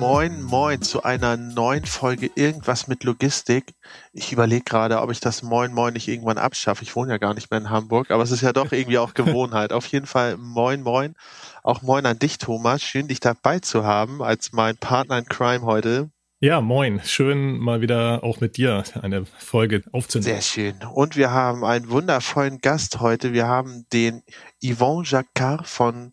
Moin, moin zu einer neuen Folge Irgendwas mit Logistik. Ich überlege gerade, ob ich das Moin, moin nicht irgendwann abschaffe. Ich wohne ja gar nicht mehr in Hamburg, aber es ist ja doch irgendwie auch Gewohnheit. Auf jeden Fall Moin, moin. Auch moin an dich, Thomas. Schön, dich dabei zu haben als mein Partner in Crime heute. Ja, moin. Schön, mal wieder auch mit dir eine Folge aufzunehmen. Sehr schön. Und wir haben einen wundervollen Gast heute. Wir haben den Yvon Jacquard von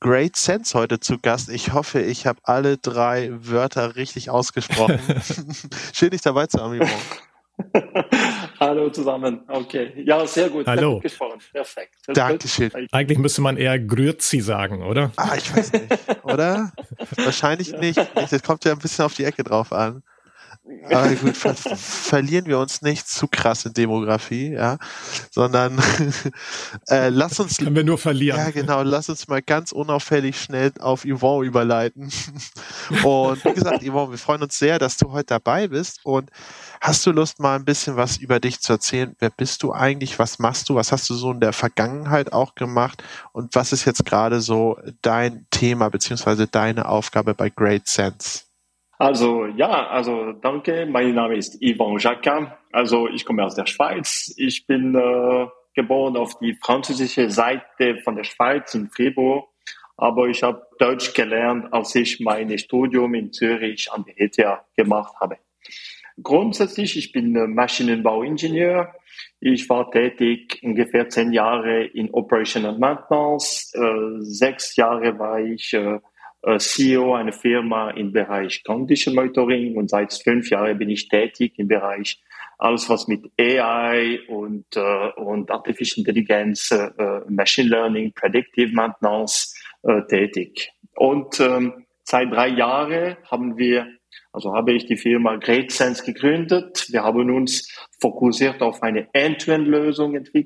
Great Sense heute zu Gast. Ich hoffe, ich habe alle drei Wörter richtig ausgesprochen. Schön, dich dabei zu haben, Yvon. Hallo zusammen. Okay. Ja, sehr gut. Hallo. Gut gesprochen. Perfekt. Dankeschön. Eigentlich müsste man eher Grüezi sagen, oder? Ah, ich weiß nicht, oder? Wahrscheinlich nicht. Das kommt ja ein bisschen auf die Ecke drauf an. Aber gut, ver verlieren wir uns nicht zu krass in Demografie, ja, sondern äh, lass uns. Können wir nur verlieren. Ja, genau. Lass uns mal ganz unauffällig schnell auf Yvonne überleiten. Und wie gesagt, Yvonne, wir freuen uns sehr, dass du heute dabei bist. Und hast du Lust, mal ein bisschen was über dich zu erzählen? Wer bist du eigentlich? Was machst du? Was hast du so in der Vergangenheit auch gemacht? Und was ist jetzt gerade so dein Thema beziehungsweise deine Aufgabe bei Great Sense? Also ja, also danke. Mein Name ist Yvon Jacquin. Also ich komme aus der Schweiz. Ich bin äh, geboren auf die französische Seite von der Schweiz in Fribourg. Aber ich habe Deutsch gelernt, als ich mein Studium in Zürich an der ETH gemacht habe. Grundsätzlich, ich bin Maschinenbauingenieur. Ich war tätig ungefähr zehn Jahre in Operation and Maintenance. Äh, sechs Jahre war ich äh, CEO einer Firma im Bereich Condition Monitoring und seit fünf Jahren bin ich tätig im Bereich alles, was mit AI und, äh, und Artificial Intelligence, äh, Machine Learning, Predictive Maintenance äh, tätig. Und ähm, seit drei Jahren haben wir, also habe ich die Firma GreatSense gegründet. Wir haben uns fokussiert auf eine End-to-End-Lösung äh,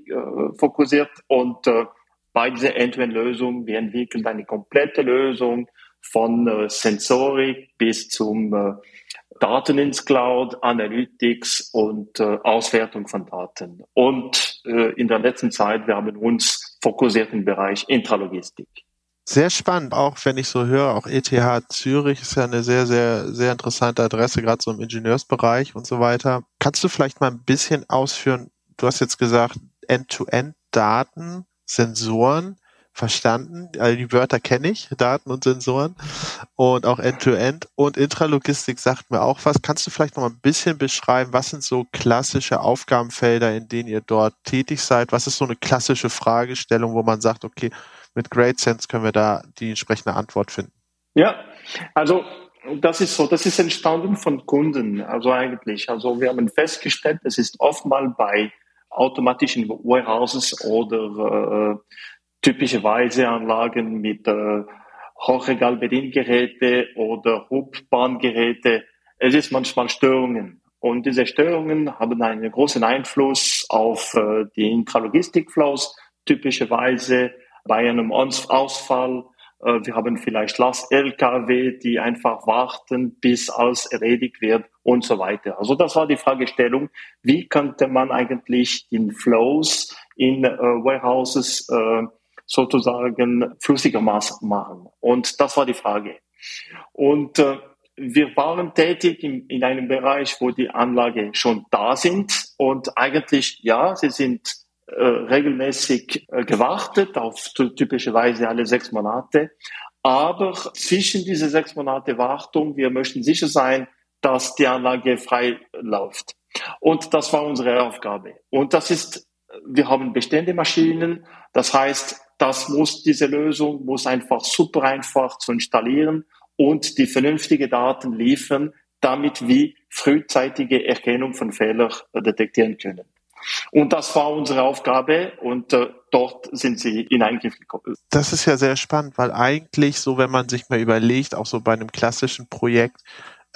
fokussiert und äh, bei dieser End-to-End-Lösung, wir entwickeln eine komplette Lösung von äh, Sensorik bis zum äh, Daten ins Cloud, Analytics und äh, Auswertung von Daten. Und äh, in der letzten Zeit, wir haben uns fokussiert im Bereich Intralogistik. Sehr spannend, auch wenn ich so höre, auch ETH Zürich ist ja eine sehr, sehr, sehr interessante Adresse, gerade so im Ingenieursbereich und so weiter. Kannst du vielleicht mal ein bisschen ausführen, du hast jetzt gesagt, End-to-End-Daten, Sensoren verstanden. Also die Wörter kenne ich, Daten und Sensoren und auch End-to-End. -End. Und Intralogistik sagt mir auch was. Kannst du vielleicht noch mal ein bisschen beschreiben, was sind so klassische Aufgabenfelder, in denen ihr dort tätig seid? Was ist so eine klassische Fragestellung, wo man sagt, okay, mit Great Sense können wir da die entsprechende Antwort finden? Ja, also das ist so, das ist entstanden von Kunden, also eigentlich. Also wir haben festgestellt, es ist oftmals bei automatischen Warehouses oder äh, typischerweise Anlagen mit äh, Hochregalbediengeräte oder Hubbandgeräte. Es ist manchmal Störungen. Und diese Störungen haben einen großen Einfluss auf äh, die Intralogistikflows. Typischerweise bei einem Ausfall. Äh, wir haben vielleicht Last-LKW, die einfach warten, bis alles erledigt wird und so weiter. Also das war die Fragestellung, wie könnte man eigentlich den Flows in äh, Warehouses äh, sozusagen flüssiger machen. Und das war die Frage. Und äh, wir waren tätig in, in einem Bereich, wo die Anlage schon da sind und eigentlich, ja, sie sind äh, regelmäßig äh, gewartet auf typischerweise alle sechs Monate. Aber zwischen diese sechs Monate Wartung, wir möchten sicher sein, dass die Anlage frei läuft. Und das war unsere Aufgabe. Und das ist, wir haben bestehende Maschinen. Das heißt, das muss, diese Lösung muss einfach super einfach zu installieren und die vernünftige Daten liefern, damit wir frühzeitige Erkennung von Fehlern detektieren können. Und das war unsere Aufgabe und äh, dort sind sie in Eingriff gekommen. Das ist ja sehr spannend, weil eigentlich so, wenn man sich mal überlegt, auch so bei einem klassischen Projekt,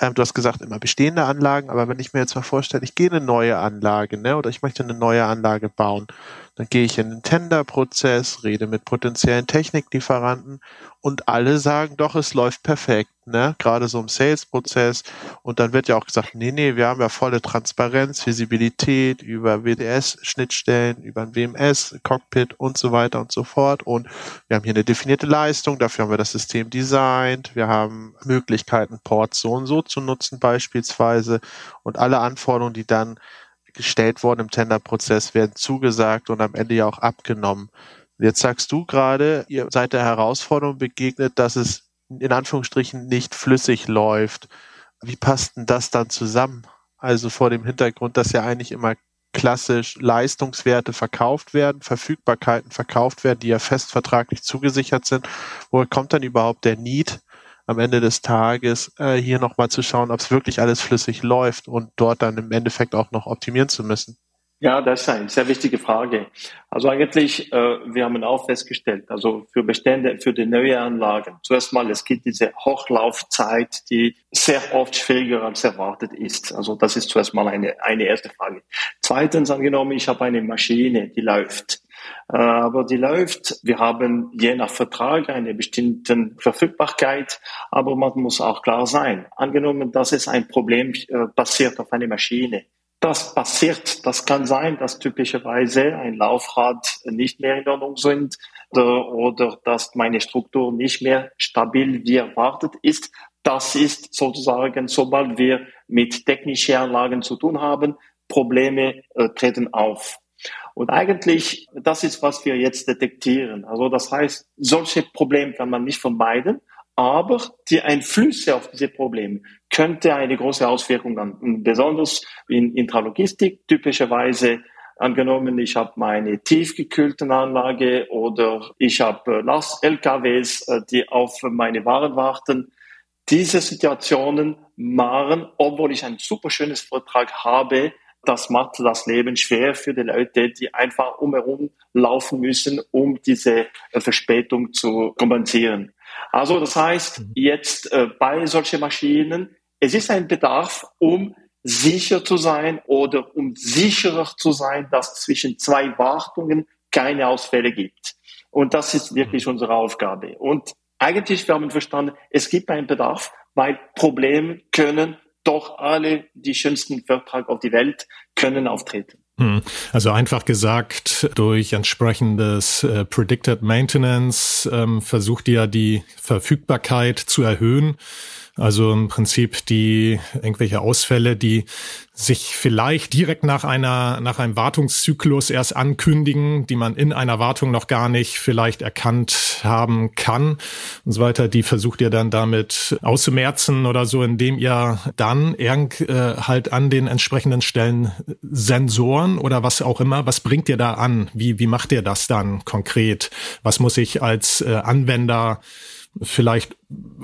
Ähm, du hast gesagt, immer bestehende Anlagen, aber wenn ich mir jetzt mal vorstelle, ich gehe in eine neue Anlage, ne, oder ich möchte eine neue Anlage bauen, dann gehe ich in den Tenderprozess, rede mit potenziellen Techniklieferanten und alle sagen doch, es läuft perfekt, ne? Gerade so im Sales-Prozess. Und dann wird ja auch gesagt, nee, nee, wir haben ja volle Transparenz, Visibilität über WDS-Schnittstellen, über ein WMS, Cockpit und so weiter und so fort. Und wir haben hier eine definierte Leistung, dafür haben wir das System designt, wir haben Möglichkeiten, Ports so und so zu nutzen beispielsweise und alle Anforderungen, die dann gestellt worden im Tenderprozess, werden zugesagt und am Ende ja auch abgenommen. Jetzt sagst du gerade, ihr seid der Herausforderung begegnet, dass es in Anführungsstrichen nicht flüssig läuft. Wie passt denn das dann zusammen? Also vor dem Hintergrund, dass ja eigentlich immer klassisch Leistungswerte verkauft werden, Verfügbarkeiten verkauft werden, die ja fest vertraglich zugesichert sind. Woher kommt dann überhaupt der Need, am Ende des Tages äh, hier nochmal zu schauen, ob es wirklich alles flüssig läuft und dort dann im Endeffekt auch noch optimieren zu müssen. Ja, das ist eine sehr wichtige Frage. Also eigentlich, äh, wir haben auch festgestellt, also für Bestände, für die neue Anlagen, zuerst mal, es gibt diese Hochlaufzeit, die sehr oft schwieriger als erwartet ist. Also das ist zuerst mal eine, eine erste Frage. Zweitens angenommen, ich habe eine Maschine, die läuft. Äh, aber die läuft. Wir haben je nach Vertrag eine bestimmte Verfügbarkeit, aber man muss auch klar sein. Angenommen, dass es ein Problem äh, basiert auf einer Maschine. Das passiert, das kann sein, dass typischerweise ein Laufrad nicht mehr in Ordnung sind oder, oder dass meine Struktur nicht mehr stabil wie erwartet ist. Das ist sozusagen, sobald wir mit technischen Anlagen zu tun haben, Probleme äh, treten auf. Und eigentlich, das ist, was wir jetzt detektieren. Also das heißt, solche Probleme kann man nicht vermeiden, aber die Einflüsse auf diese Probleme könnte eine große Auswirkung haben. besonders in Intralogistik typischerweise angenommen, ich habe meine tiefgekühlten Anlage oder ich habe Last-LKWs, äh, die auf meine Waren warten. Diese Situationen machen, obwohl ich ein super schönes Vertrag habe, das macht das Leben schwer für die Leute, die einfach umherum laufen müssen, um diese äh, Verspätung zu kompensieren. Also das heißt, mhm. jetzt äh, bei solchen Maschinen, es ist ein Bedarf, um sicher zu sein oder um sicherer zu sein, dass zwischen zwei Wartungen keine Ausfälle gibt. Und das ist wirklich mhm. unsere Aufgabe. Und eigentlich, wir haben verstanden, es gibt einen Bedarf, weil Probleme können doch alle die schönsten Vertrag auf die Welt können auftreten. Hm. Also einfach gesagt, durch entsprechendes äh, Predicted Maintenance ähm, versucht ihr die Verfügbarkeit zu erhöhen also im Prinzip die irgendwelche Ausfälle, die sich vielleicht direkt nach einer, nach einem Wartungszyklus erst ankündigen, die man in einer Wartung noch gar nicht vielleicht erkannt haben kann und so weiter, die versucht ihr dann damit auszumerzen oder so, indem ihr dann irgend, äh, halt an den entsprechenden Stellen Sensoren oder was auch immer, was bringt ihr da an? Wie, wie macht ihr das dann konkret? Was muss ich als äh, Anwender vielleicht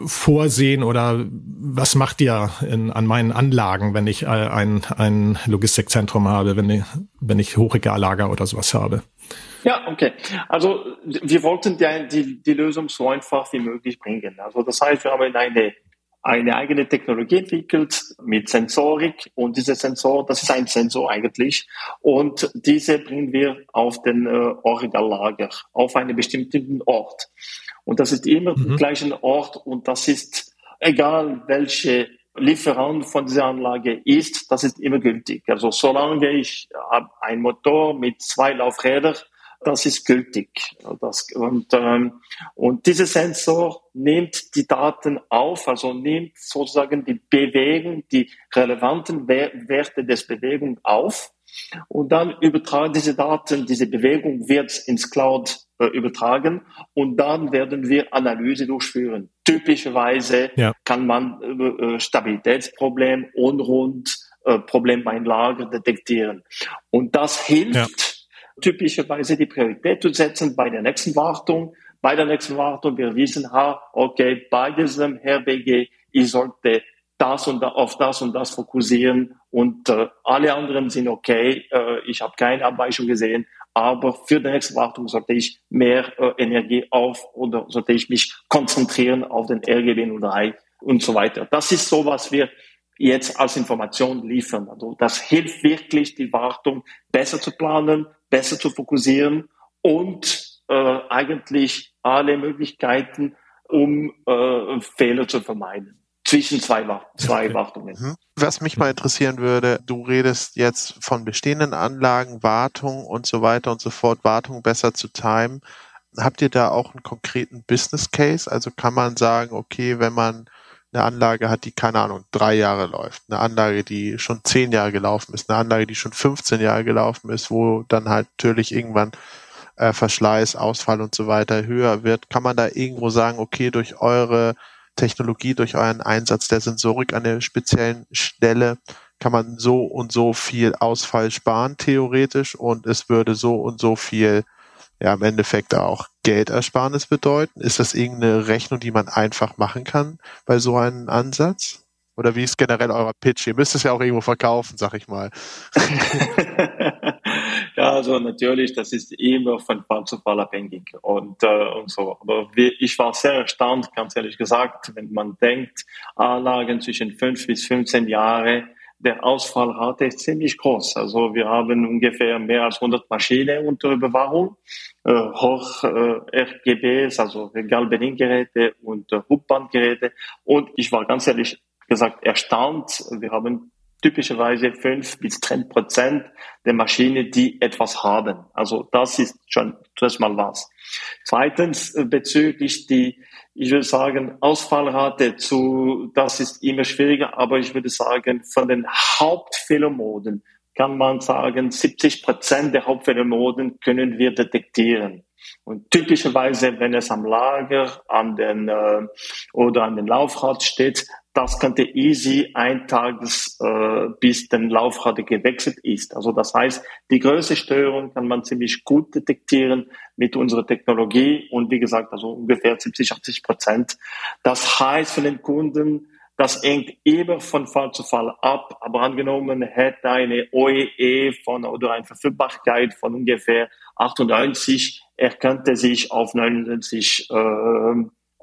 vorsehen oder was macht ihr in, an meinen Anlagen, wenn ich äh, ein, ein Logistikzentrum habe, wenn ich, wenn ich Hochregallager oder sowas habe? Ja, okay. Also wir wollten die, die, die Lösung so einfach wie möglich bringen. Also das heißt, wir haben eine eine eigene Technologie entwickelt mit Sensorik und diese Sensor, das ist ein Sensor eigentlich und diese bringen wir auf den äh, Origallager, auf einen bestimmten Ort. Und das ist immer mhm. gleichen Ort und das ist egal welche Lieferant von dieser Anlage ist, das ist immer gültig. Also solange ich habe ein Motor mit zwei Laufrädern, das ist gültig. Das, und, ähm, und dieser Sensor nimmt die Daten auf, also nimmt sozusagen die Bewegung, die relevanten Werte des Bewegung auf und dann übertragen diese Daten, diese Bewegung wird ins Cloud äh, übertragen und dann werden wir Analyse durchführen. Typischerweise ja. kann man äh, äh Stabilitätsproblem, Unrund, äh, Problem beim Lager detektieren. Und das hilft ja. typischerweise die Priorität zu setzen bei der nächsten Wartung. Bei der nächsten Wartung wir wissen, ha, okay, bei diesem HRBG, ich sollte das und auf das und das fokussieren und äh, alle anderen sind okay. Äh, ich habe keine Abweichung gesehen, aber für die nächste Wartung sollte ich mehr äh, Energie auf oder sollte ich mich konzentrieren auf den RGB 03 und so weiter. Das ist so, was wir jetzt als Information liefern. Also das hilft wirklich, die Wartung besser zu planen, besser zu fokussieren und äh, eigentlich alle Möglichkeiten, um äh, Fehler zu vermeiden zwischen zwei, zwei okay. Wartungen. Mhm. Was mich mal interessieren würde, du redest jetzt von bestehenden Anlagen, Wartung und so weiter und so fort, Wartung besser zu timen. Habt ihr da auch einen konkreten Business Case? Also kann man sagen, okay, wenn man eine Anlage hat, die keine Ahnung, drei Jahre läuft, eine Anlage, die schon zehn Jahre gelaufen ist, eine Anlage, die schon 15 Jahre gelaufen ist, wo dann halt natürlich irgendwann äh, Verschleiß, Ausfall und so weiter höher wird, kann man da irgendwo sagen, okay, durch eure Technologie, durch euren Einsatz der Sensorik an der speziellen Stelle kann man so und so viel Ausfall sparen, theoretisch, und es würde so und so viel, ja, im Endeffekt auch Geldersparnis bedeuten. Ist das irgendeine Rechnung, die man einfach machen kann bei so einem Ansatz? Oder wie ist generell euer Pitch? Ihr müsst es ja auch irgendwo verkaufen, sag ich mal. Also natürlich, das ist immer von Fall zu Fall abhängig und, äh, und so. Aber wir, ich war sehr erstaunt, ganz ehrlich gesagt, wenn man denkt, Anlagen zwischen fünf bis 15 Jahre, der Ausfallrate ist ziemlich groß. Also wir haben ungefähr mehr als 100 Maschinen unter Überwachung, äh, hoch äh, RGBs, also Regalbediengeräte und äh, Hubbandgeräte. Und ich war ganz ehrlich gesagt erstaunt. Wir haben typischerweise fünf bis zehn Prozent der Maschinen, die etwas haben. Also das ist schon zuerst mal was. Zweitens äh, bezüglich die, ich würde sagen, Ausfallrate zu, das ist immer schwieriger, aber ich würde sagen, von den Hauptfehlermoden kann man sagen, 70 Prozent der Hauptfehlermoden können wir detektieren. Und typischerweise, wenn es am Lager an den, äh, oder an den Laufrad steht, das könnte easy ein Tages äh, bis den Laufrad gewechselt ist. Also das heißt, die größte Störung kann man ziemlich gut detektieren mit unserer Technologie und wie gesagt, also ungefähr 70, 80 Prozent. Das heißt für den Kunden, das hängt immer von Fall zu Fall ab, aber angenommen hätte eine OEE e von oder eine Verfügbarkeit von ungefähr 98, er könnte sich auf 99 äh,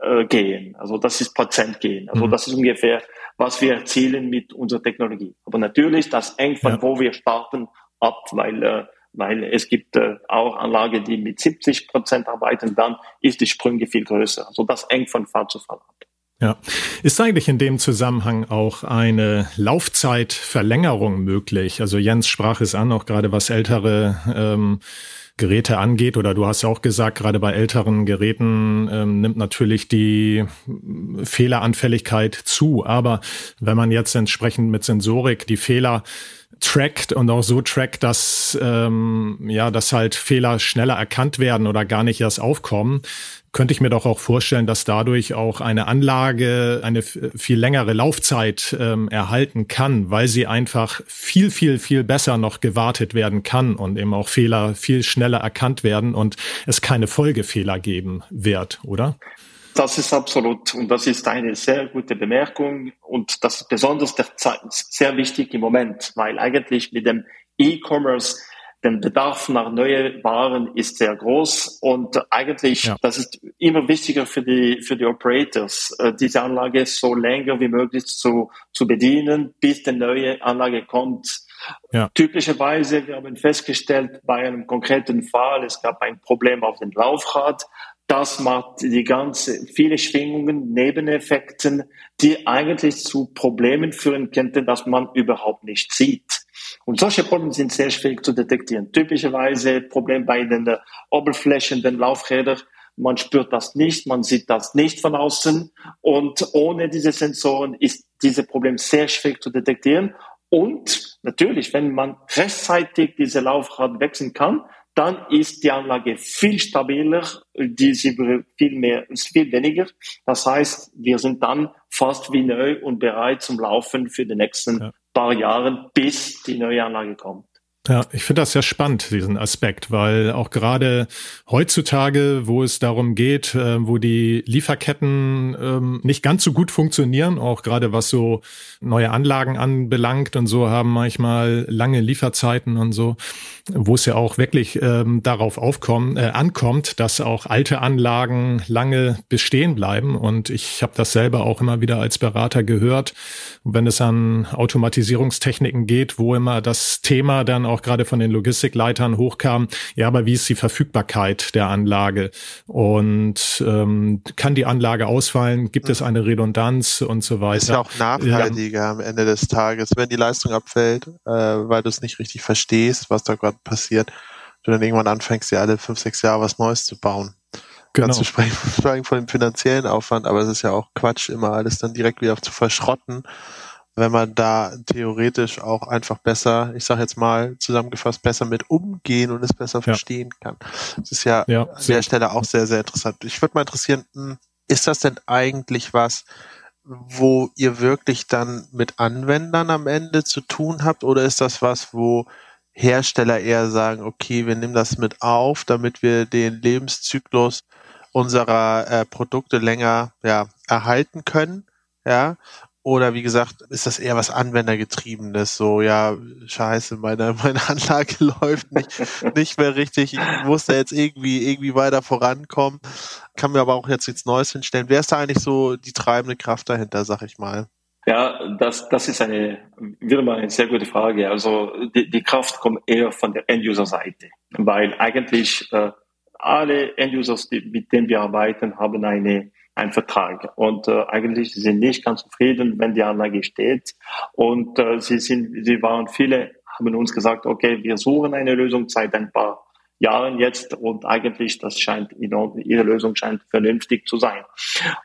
äh, gehen. Also das ist Prozent gehen. Also mhm. das ist ungefähr, was wir erzielen mit unserer Technologie. Aber natürlich, das hängt von ja. wo wir starten ab, weil äh, weil es gibt äh, auch Anlagen, die mit 70 Prozent arbeiten, dann ist die Sprünge viel größer. Also das hängt von Fall zu Fall ab. Ja. Ist eigentlich in dem Zusammenhang auch eine Laufzeitverlängerung möglich? Also Jens sprach es an, auch gerade was ältere ähm, Geräte angeht, oder du hast ja auch gesagt, gerade bei älteren Geräten ähm, nimmt natürlich die Fehleranfälligkeit zu. Aber wenn man jetzt entsprechend mit Sensorik die Fehler trackt und auch so trackt, dass ähm, ja, dass halt Fehler schneller erkannt werden oder gar nicht erst aufkommen, könnte ich mir doch auch vorstellen, dass dadurch auch eine Anlage eine viel längere Laufzeit ähm, erhalten kann, weil sie einfach viel, viel, viel besser noch gewartet werden kann und eben auch Fehler viel schneller erkannt werden und es keine Folgefehler geben wird, oder? Das ist absolut und das ist eine sehr gute Bemerkung und das ist besonders der Zeit sehr wichtig im Moment, weil eigentlich mit dem E-Commerce der Bedarf nach neuen Waren ist sehr groß und eigentlich, ja. das ist immer wichtiger für die, für die Operators, äh, diese Anlage so länger wie möglich zu, zu bedienen, bis die neue Anlage kommt. Ja. Typischerweise, wir haben festgestellt, bei einem konkreten Fall, es gab ein Problem auf dem Laufrad, das macht die ganze, viele Schwingungen, Nebeneffekten, die eigentlich zu Problemen führen könnten, dass man überhaupt nicht sieht. Und solche Probleme sind sehr schwierig zu detektieren. Typischerweise Problem bei den äh, Oberflächen, den Laufrädern. Man spürt das nicht, man sieht das nicht von außen. Und ohne diese Sensoren ist dieses Problem sehr schwierig zu detektieren. Und natürlich, wenn man rechtzeitig diese Laufrad wechseln kann, dann ist die Anlage viel stabiler, die sie viel mehr, ist viel weniger. Das heißt, wir sind dann fast wie neu und bereit zum Laufen für die nächsten ja. paar Jahren, bis die neue Anlage kommt. Ja, ich finde das sehr spannend, diesen Aspekt, weil auch gerade heutzutage, wo es darum geht, äh, wo die Lieferketten ähm, nicht ganz so gut funktionieren, auch gerade was so neue Anlagen anbelangt und so, haben manchmal lange Lieferzeiten und so, wo es ja auch wirklich ähm, darauf aufkommen, äh, ankommt, dass auch alte Anlagen lange bestehen bleiben. Und ich habe das selber auch immer wieder als Berater gehört, wenn es an Automatisierungstechniken geht, wo immer das Thema dann auch gerade von den Logistikleitern hochkam, ja, aber wie ist die Verfügbarkeit der Anlage? Und ähm, kann die Anlage ausfallen? Gibt es eine Redundanz und so weiter? Ist ja auch nachhaltiger ja. am Ende des Tages, wenn die Leistung abfällt, äh, weil du es nicht richtig verstehst, was da gerade passiert, du dann irgendwann anfängst, ja alle fünf, sechs Jahre was Neues zu bauen. Genau. Ganz zu sprechen, sprechen von dem finanziellen Aufwand, aber es ist ja auch Quatsch, immer alles dann direkt wieder zu verschrotten wenn man da theoretisch auch einfach besser, ich sage jetzt mal zusammengefasst, besser mit umgehen und es besser ja. verstehen kann. Das ist ja, ja an der Stelle auch sehr, sehr interessant. Ich würde mal interessieren, hm, ist das denn eigentlich was, wo ihr wirklich dann mit Anwendern am Ende zu tun habt oder ist das was, wo Hersteller eher sagen, okay, wir nehmen das mit auf, damit wir den Lebenszyklus unserer äh, Produkte länger ja, erhalten können, ja, oder wie gesagt, ist das eher was Anwendergetriebenes? So, ja, scheiße, meine, meine Anlage läuft nicht, nicht mehr richtig. Ich muss da jetzt irgendwie, irgendwie weiter vorankommen. Kann mir aber auch jetzt nichts Neues hinstellen. Wer ist da eigentlich so die treibende Kraft dahinter, sag ich mal? Ja, das, das ist eine, wieder mal eine sehr gute Frage. Also die, die Kraft kommt eher von der End-User-Seite, weil eigentlich äh, alle End-Users, mit denen wir arbeiten, haben eine ein Vertrag. Und äh, eigentlich sie sind nicht ganz zufrieden, wenn die Anlage steht. Und äh, sie sind, sie waren viele, haben uns gesagt, okay, wir suchen eine Lösung seit ein paar Jahren jetzt und eigentlich das scheint ihre Lösung scheint vernünftig zu sein.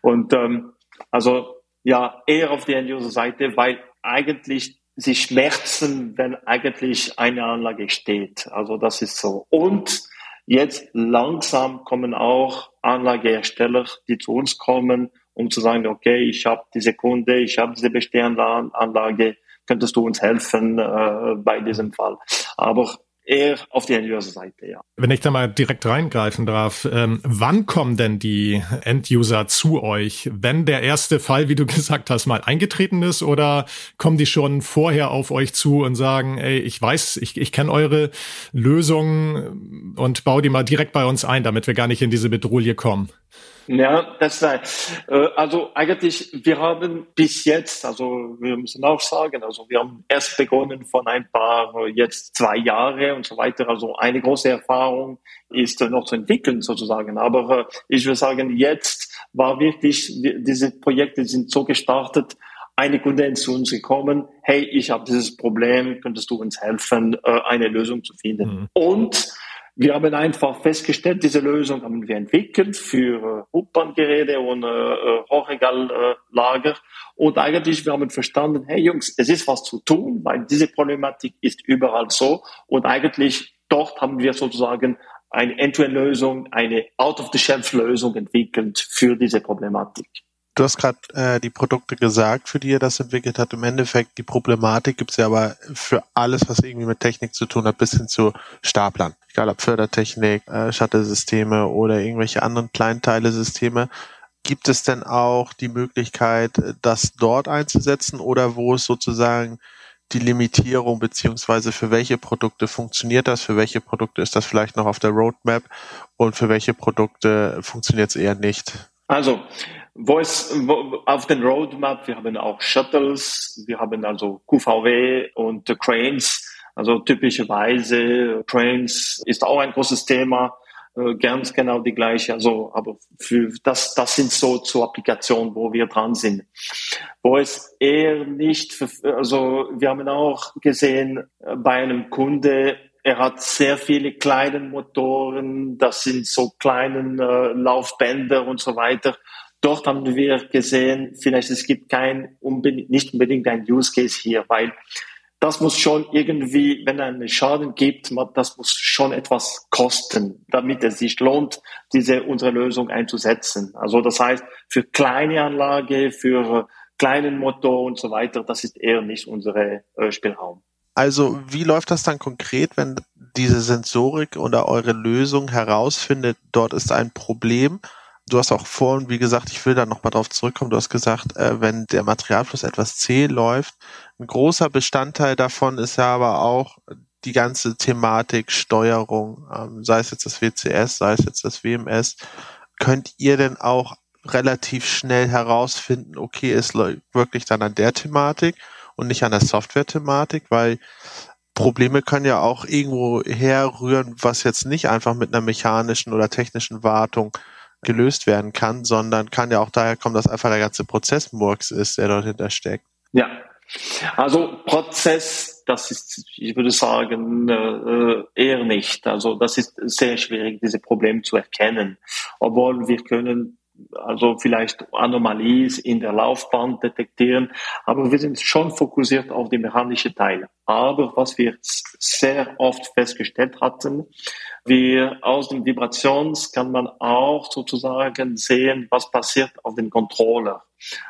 Und ähm, also ja eher auf der End-User-Seite, weil eigentlich sie schmerzen, wenn eigentlich eine Anlage steht. Also das ist so. Und Jetzt langsam kommen auch Anlagehersteller, die zu uns kommen, um zu sagen, okay, ich habe diese Kunde, ich habe diese bestehende Anlage, könntest du uns helfen äh, bei diesem Fall. Aber auf die End-User-Seite, ja. Wenn ich da mal direkt reingreifen darf, ähm, wann kommen denn die End-User zu euch? Wenn der erste Fall, wie du gesagt hast, mal eingetreten ist oder kommen die schon vorher auf euch zu und sagen, ey, ich weiß, ich, ich kenne eure Lösung und baue die mal direkt bei uns ein, damit wir gar nicht in diese Bedrohung kommen? Ja, das sei. Äh, also eigentlich, wir haben bis jetzt, also wir müssen auch sagen, also wir haben erst begonnen von ein paar, jetzt zwei Jahre und so weiter. Also eine große Erfahrung ist noch zu entwickeln sozusagen. Aber äh, ich würde sagen, jetzt war wirklich, diese Projekte sind so gestartet, eine Kunde ist zu uns gekommen, hey, ich habe dieses Problem, könntest du uns helfen, äh, eine Lösung zu finden? Mhm. Und wir haben einfach festgestellt, diese Lösung haben wir entwickelt für äh, U-Bahn-Geräte und äh, äh Hochregallager. Und eigentlich, wir haben verstanden, hey Jungs, es ist was zu tun, weil diese Problematik ist überall so. Und eigentlich dort haben wir sozusagen eine End-to-End-Lösung, eine Out-of-the-Shelf-Lösung entwickelt für diese Problematik. Du hast gerade äh, die Produkte gesagt, für die ihr das entwickelt habt. Im Endeffekt, die Problematik gibt's ja aber für alles, was irgendwie mit Technik zu tun hat, bis hin zu Staplern. Egal ob Fördertechnik, äh, Shuttle-Systeme oder irgendwelche anderen Kleinteile-Systeme. Gibt es denn auch die Möglichkeit, das dort einzusetzen oder wo ist sozusagen die Limitierung beziehungsweise für welche Produkte funktioniert das, für welche Produkte ist das vielleicht noch auf der Roadmap und für welche Produkte funktioniert es eher nicht? Also wo es wo, auf den Roadmap, wir haben auch Shuttles, wir haben also QVW und Cranes. Also typischerweise Cranes ist auch ein großes Thema, äh, ganz genau die gleiche. Also, aber für das, das sind so zur Applikation, wo wir dran sind. Wo es eher nicht, also wir haben auch gesehen äh, bei einem Kunde, er hat sehr viele kleine Motoren, das sind so kleinen äh, Laufbänder und so weiter. Dort haben wir gesehen, vielleicht es gibt kein unbedingt, nicht unbedingt ein Use Case hier, weil das muss schon irgendwie, wenn es einen Schaden gibt, das muss schon etwas kosten, damit es sich lohnt, diese unsere Lösung einzusetzen. Also das heißt, für kleine Anlage, für kleinen Motor und so weiter, das ist eher nicht unsere äh, Spielraum. Also wie läuft das dann konkret, wenn diese Sensorik oder eure Lösung herausfindet, dort ist ein Problem? Du hast auch vorhin, wie gesagt, ich will da nochmal drauf zurückkommen, du hast gesagt, äh, wenn der Materialfluss etwas zäh läuft, ein großer Bestandteil davon ist ja aber auch die ganze Thematik Steuerung, ähm, sei es jetzt das WCS, sei es jetzt das WMS. Könnt ihr denn auch relativ schnell herausfinden, okay, es läuft wirklich dann an der Thematik und nicht an der Software-Thematik, weil Probleme können ja auch irgendwo herrühren, was jetzt nicht einfach mit einer mechanischen oder technischen Wartung gelöst werden kann, sondern kann ja auch daher kommen, dass einfach der ganze Prozess Murks ist, der dort hintersteckt. Ja, also Prozess, das ist, ich würde sagen, äh, eher nicht. Also das ist sehr schwierig, diese Probleme zu erkennen. Obwohl wir können also vielleicht Anomalies in der Laufbahn detektieren, aber wir sind schon fokussiert auf die mechanische Teile. Aber was wir sehr oft festgestellt hatten, wir aus den Vibrations kann man auch sozusagen sehen, was passiert auf dem Controller.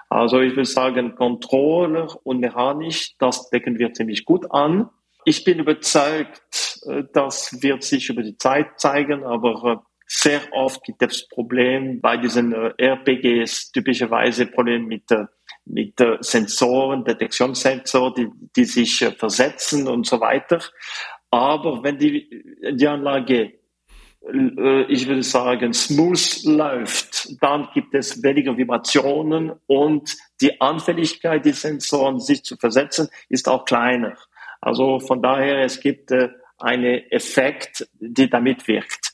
Also ich würde sagen, Controller und mechanisch, das decken wir ziemlich gut an. Ich bin überzeugt, äh, das wird sich über die Zeit zeigen, aber äh, sehr oft gibt es Probleme bei diesen äh, RPGs, typischerweise Probleme mit, äh, mit äh, Sensoren, Detektionssensoren, die, die sich versetzen und so weiter. Aber wenn die, die Anlage, ich würde sagen, smooth läuft, dann gibt es weniger Vibrationen und die Anfälligkeit, die Sensoren sich zu versetzen, ist auch kleiner. Also von daher, es gibt einen Effekt, die damit wirkt.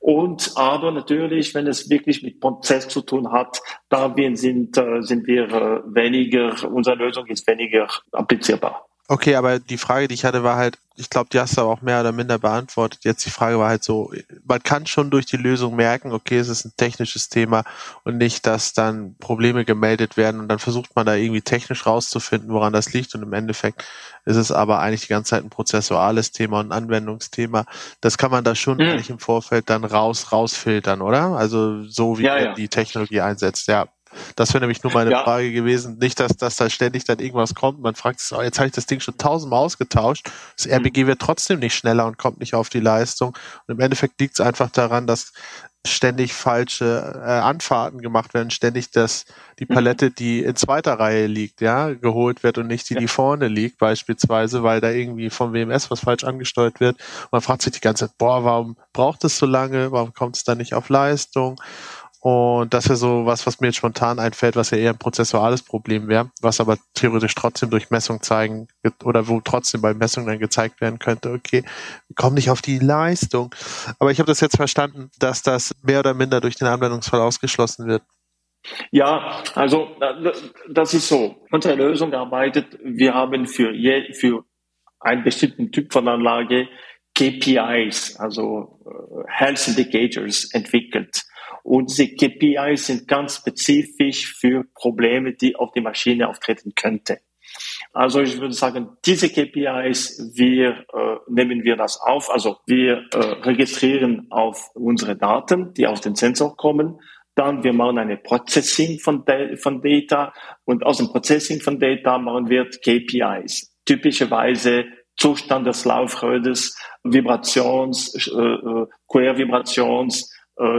Und aber natürlich, wenn es wirklich mit Prozess zu tun hat, da sind, äh, sind wir äh, weniger, unsere Lösung ist weniger applizierbar. Okay, aber die Frage, die ich hatte, war halt, ich glaube, die hast du auch mehr oder minder beantwortet. Jetzt die Frage war halt so, man kann schon durch die Lösung merken, okay, es ist ein technisches Thema und nicht, dass dann Probleme gemeldet werden und dann versucht man da irgendwie technisch rauszufinden, woran das liegt und im Endeffekt ist es aber eigentlich die ganze Zeit ein prozessuales Thema und ein Anwendungsthema. Das kann man da schon mhm. eigentlich im Vorfeld dann raus, rausfiltern, oder? Also so wie ja, ja. die Technologie einsetzt, ja. Das wäre nämlich nur meine ja. Frage gewesen. Nicht, dass, dass da ständig dann irgendwas kommt. Man fragt sich, oh, jetzt habe ich das Ding schon tausendmal ausgetauscht. Das mhm. RBG wird trotzdem nicht schneller und kommt nicht auf die Leistung. Und im Endeffekt liegt es einfach daran, dass ständig falsche äh, Anfahrten gemacht werden, ständig dass die mhm. Palette, die in zweiter Reihe liegt, ja, geholt wird und nicht die, die vorne liegt, beispielsweise, weil da irgendwie vom WMS was falsch angesteuert wird. man fragt sich die ganze Zeit, boah, warum braucht es so lange? Warum kommt es da nicht auf Leistung? Und das wäre so was, was mir jetzt spontan einfällt, was ja eher ein prozessuales Problem wäre, was aber theoretisch trotzdem durch Messung zeigen oder wo trotzdem bei Messung dann gezeigt werden könnte, okay, wir kommen nicht auf die Leistung. Aber ich habe das jetzt verstanden, dass das mehr oder minder durch den Anwendungsfall ausgeschlossen wird. Ja, also das ist so. Unsere Lösung arbeitet, wir haben für, je, für einen bestimmten Typ von Anlage KPIs, also äh, Health Indicators entwickelt. Und diese KPIs sind ganz spezifisch für Probleme, die auf die Maschine auftreten könnte. Also ich würde sagen, diese KPIs, wir äh, nehmen wir das auf, also wir äh, registrieren auf unsere Daten, die aus dem Sensor kommen. Dann wir machen eine Processing von, von Data und aus dem Processing von Data machen wir KPIs. Typischerweise Zustand des Laufrades, Vibrations, äh, äh Quervibrations,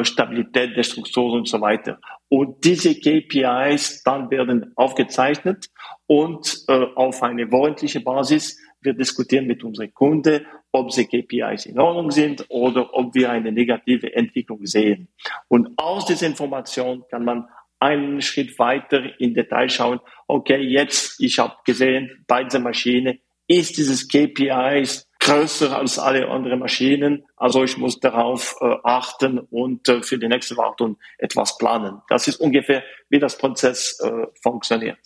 Stabilität der Struktur und so weiter. Und diese KPIs dann werden aufgezeichnet und äh, auf eine wochentliche Basis wir diskutieren mit unseren Kunden, ob sie KPIs in Ordnung sind oder ob wir eine negative Entwicklung sehen. Und aus dieser Information kann man einen Schritt weiter in Detail schauen. Okay, jetzt, ich habe gesehen, bei dieser Maschine ist dieses KPIs größer als alle anderen Maschinen. Also ich muss darauf äh, achten und äh, für die nächste Wartung etwas planen. Das ist ungefähr, wie das Prozess äh, funktioniert.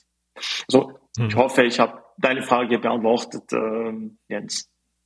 So, hm. ich hoffe, ich habe deine Frage beantwortet, äh,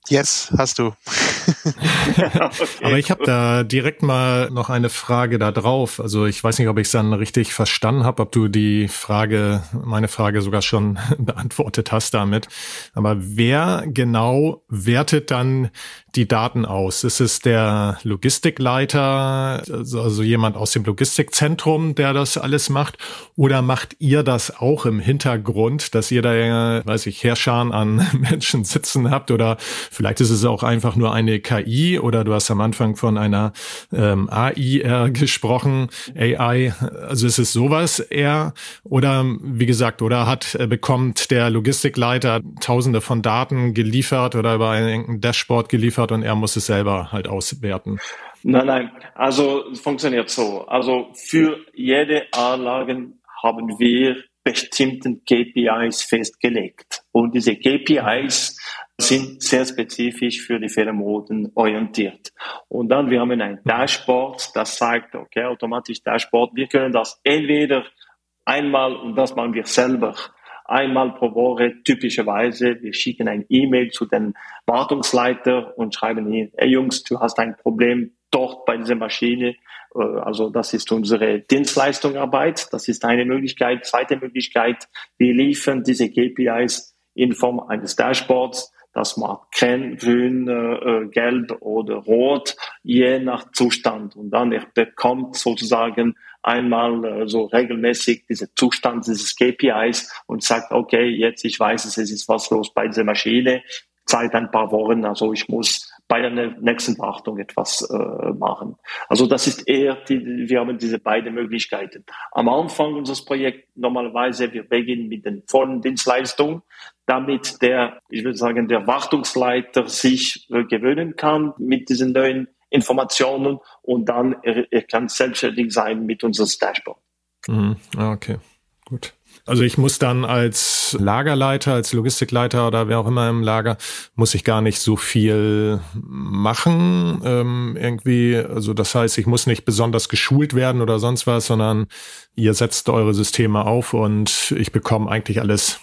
Jens. Yes, hast du. okay. Aber ich habe da direkt mal noch eine Frage da drauf. Also ich weiß nicht, ob ich es dann richtig verstanden habe, ob du die Frage, meine Frage sogar schon beantwortet hast damit. Aber wer genau wertet dann die Daten aus? Ist es der Logistikleiter, also, also jemand aus dem Logistikzentrum, der das alles macht? Oder macht ihr das auch im Hintergrund, dass ihr da, weiß ich, Herrscharen an Menschen sitzen habt? Oder vielleicht ist es auch einfach nur eine KI oder du hast am Anfang von einer ähm, AI äh, gesprochen, AI. Also ist es sowas eher? Oder wie gesagt, oder hat, äh, bekommt der Logistikleiter tausende von Daten geliefert oder über ein Dashboard geliefert und er muss es selber halt auswerten? Nein, nein. Also funktioniert so. Also für jede Anlage haben wir bestimmten KPIs festgelegt. Und diese KPIs sind sehr spezifisch für die Pheromoden orientiert. Und dann wir haben ein Dashboard, das sagt, okay, automatisch Dashboard, wir können das entweder einmal, und das machen wir selber, einmal pro Woche typischerweise. Wir schicken ein E-Mail zu den Wartungsleiter und schreiben ihnen, hey Jungs, du hast ein Problem dort bei dieser Maschine. Äh, also das ist unsere Dienstleistungsarbeit. Das ist eine Möglichkeit. Zweite Möglichkeit, wir liefern diese KPIs in Form eines Dashboards. Das macht grün, äh, gelb oder rot, je nach Zustand. Und dann er bekommt sozusagen einmal äh, so regelmäßig diese Zustand dieses KPIs und sagt, okay, jetzt ich weiß es, es ist was los bei dieser Maschine, Zeit ein paar Wochen, also ich muss bei der nächsten Wartung etwas äh, machen. Also das ist eher, die, wir haben diese beiden Möglichkeiten. Am Anfang unseres Projekts normalerweise, wir beginnen mit den vollen Dienstleistungen, damit der, ich würde sagen, der Wartungsleiter sich äh, gewöhnen kann mit diesen neuen Informationen und dann er, er kann selbstständig sein mit unserem Dashboard. Mhm. Ah, okay, gut. Also ich muss dann als Lagerleiter, als Logistikleiter oder wer auch immer im Lager, muss ich gar nicht so viel machen. Ähm, irgendwie, also das heißt, ich muss nicht besonders geschult werden oder sonst was, sondern ihr setzt eure Systeme auf und ich bekomme eigentlich alles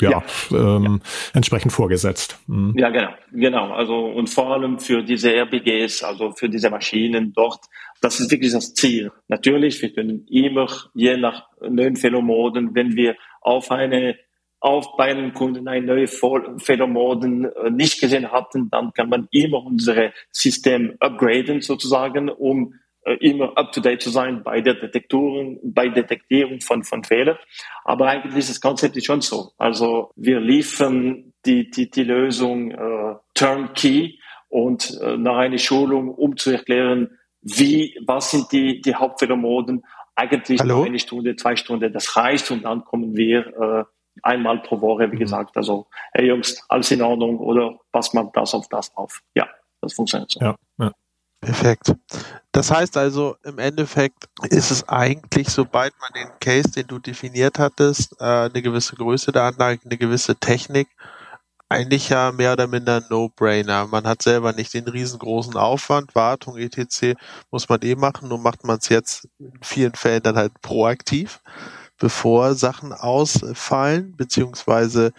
ja, ja. Ähm, entsprechend vorgesetzt. Mhm. Ja, genau, genau. Also und vor allem für diese RBGs, also für diese Maschinen dort, das ist wirklich das Ziel. Natürlich, wir können immer je nach neuen Pheromoden, wenn wir auf eine auf bei einem Kunden ein neues Pheromoden äh, nicht gesehen hatten, dann kann man immer unsere System upgraden sozusagen, um immer up to date zu sein bei der Detektoren, bei Detektierung von, von Fehlern. Aber eigentlich ist das Konzept schon so. Also wir liefern die, die, die Lösung äh, turnkey und äh, nach einer Schulung, um zu erklären, wie, was sind die, die Hauptpheromoden, eigentlich Hallo? eine Stunde, zwei Stunden, das reicht und dann kommen wir äh, einmal pro Woche, wie mhm. gesagt, also, hey Jungs, alles in Ordnung oder passt man das auf das auf. Ja, das funktioniert so. Ja, ja. Perfekt. Das heißt also, im Endeffekt ist es eigentlich, sobald man den Case, den du definiert hattest, äh, eine gewisse Größe der Anlage, eine gewisse Technik, eigentlich ja mehr oder minder No-Brainer. Man hat selber nicht den riesengroßen Aufwand, Wartung, etc. muss man eh machen, nur macht man es jetzt in vielen Fällen dann halt proaktiv, bevor Sachen ausfallen, beziehungsweise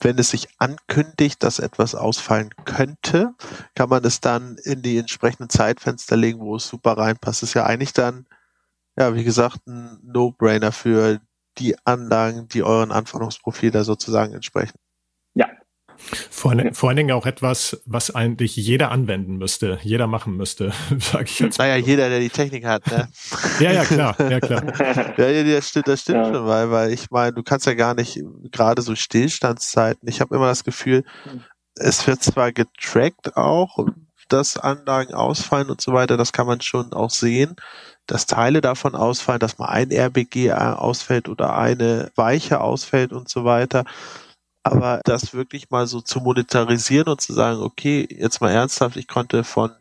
wenn es sich ankündigt, dass etwas ausfallen könnte, kann man es dann in die entsprechenden Zeitfenster legen, wo es super reinpasst. Das ist ja eigentlich dann, ja, wie gesagt, ein No-Brainer für die Anlagen, die euren Anforderungsprofil da sozusagen entsprechen. Vor, vor allen Dingen auch etwas, was eigentlich jeder anwenden müsste, jeder machen müsste, sage ich jetzt. Naja, jeder, der die Technik hat, ne? ja, ja, klar, ja, klar. ja, das stimmt, das stimmt ja. schon, weil, weil ich meine, du kannst ja gar nicht, gerade so Stillstandszeiten, ich habe immer das Gefühl, es wird zwar getrackt auch, dass Anlagen ausfallen und so weiter, das kann man schon auch sehen, dass Teile davon ausfallen, dass mal ein RBG ausfällt oder eine Weiche ausfällt und so weiter. Aber das wirklich mal so zu monetarisieren und zu sagen, okay, jetzt mal ernsthaft, ich konnte von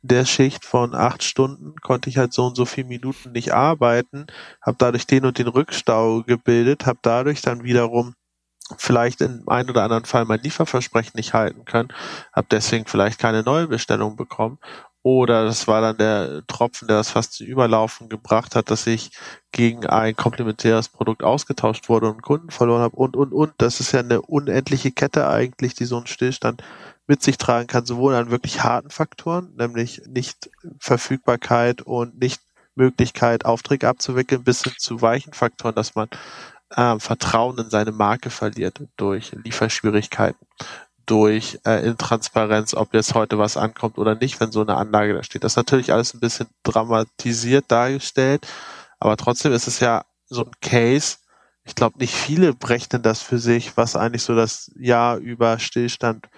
der Schicht von acht Stunden, konnte ich halt so und so viele Minuten nicht arbeiten, habe dadurch den und den Rückstau gebildet, habe dadurch dann wiederum vielleicht in einem oder anderen Fall mein Lieferversprechen nicht halten können, habe deswegen vielleicht keine neue Bestellung bekommen oder das war dann der Tropfen, der das fast zu Überlaufen gebracht hat, dass ich gegen ein komplementäres Produkt ausgetauscht wurde und Kunden verloren habe und, und, und. Das ist ja eine unendliche Kette eigentlich, die so einen Stillstand mit sich tragen kann, sowohl an wirklich harten Faktoren, nämlich nicht Verfügbarkeit und nicht Möglichkeit, Aufträge abzuwickeln, bis hin zu weichen Faktoren, dass man äh, Vertrauen in seine Marke verliert durch Lieferschwierigkeiten durch äh, Intransparenz, ob jetzt heute was ankommt oder nicht, wenn so eine Anlage da steht. Das ist natürlich alles ein bisschen dramatisiert dargestellt, aber trotzdem ist es ja so ein Case. Ich glaube, nicht viele berechnen das für sich, was eigentlich so das Jahr über Stillstand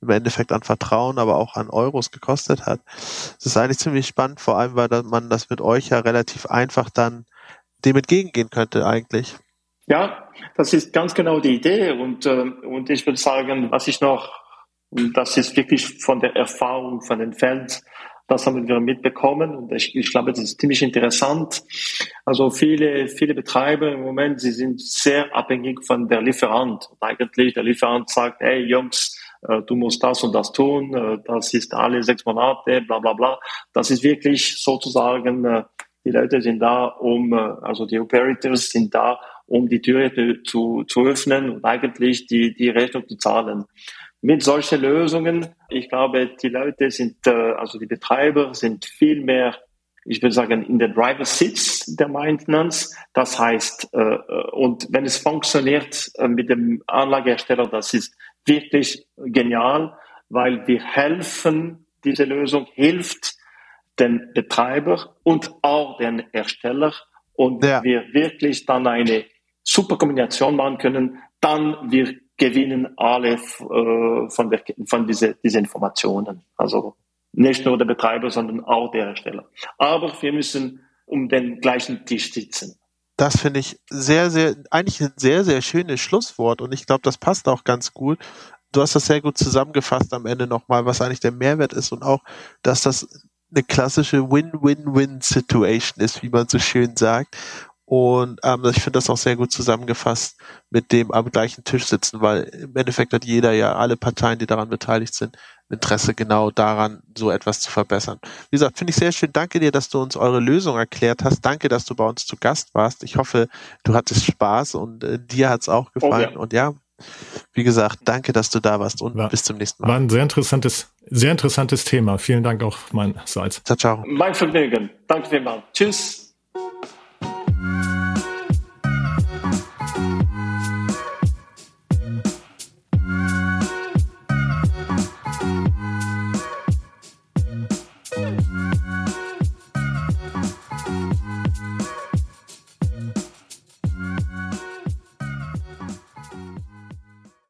im Endeffekt an Vertrauen, aber auch an Euros gekostet hat. Das ist eigentlich ziemlich spannend, vor allem, weil man das mit euch ja relativ einfach dann dem entgegengehen könnte eigentlich. Ja, das ist ganz genau die Idee und, äh, und ich würde sagen, was ich noch, das ist wirklich von der Erfahrung von den Fans, das haben wir mitbekommen und ich, ich glaube, das ist ziemlich interessant. Also viele, viele Betreiber im Moment, sie sind sehr abhängig von der Lieferant. Und eigentlich der Lieferant sagt, hey Jungs, äh, du musst das und das tun, äh, das ist alle sechs Monate, bla bla bla. Das ist wirklich sozusagen, äh, die Leute sind da, um, also die Operators sind da, um die Türe zu, zu öffnen und eigentlich die, die Rechnung zu zahlen. Mit solchen Lösungen, ich glaube, die Leute sind, äh, also die Betreiber sind viel mehr, ich würde sagen, in der Driver Sits der Maintenance. Das heißt, äh, äh, und wenn es funktioniert mit dem Anlagehersteller, das ist wirklich genial, weil wir helfen, diese Lösung hilft den Betreiber und auch den Ersteller und ja. wir wirklich dann eine super Kombination machen können, dann wir gewinnen alle äh, von, der, von diese, diese Informationen. Also nicht nur der Betreiber, sondern auch der Hersteller. Aber wir müssen um den gleichen Tisch sitzen. Das finde ich sehr, sehr, eigentlich ein sehr, sehr schönes Schlusswort und ich glaube, das passt auch ganz gut. Du hast das sehr gut zusammengefasst am Ende nochmal, was eigentlich der Mehrwert ist und auch, dass das eine klassische Win-Win-Win-Situation ist, wie man so schön sagt. Und ähm, ich finde das auch sehr gut zusammengefasst mit dem am gleichen Tisch sitzen, weil im Endeffekt hat jeder ja, alle Parteien, die daran beteiligt sind, Interesse genau daran, so etwas zu verbessern. Wie gesagt, finde ich sehr schön. Danke dir, dass du uns eure Lösung erklärt hast. Danke, dass du bei uns zu Gast warst. Ich hoffe, du hattest Spaß und äh, dir hat's auch gefallen. Oh, ja. Und ja, wie gesagt, danke, dass du da warst und war, bis zum nächsten Mal. War ein sehr interessantes, sehr interessantes Thema. Vielen Dank auch meinerseits. Ciao, ciao. Mein Vergnügen. Danke vielmals. Tschüss.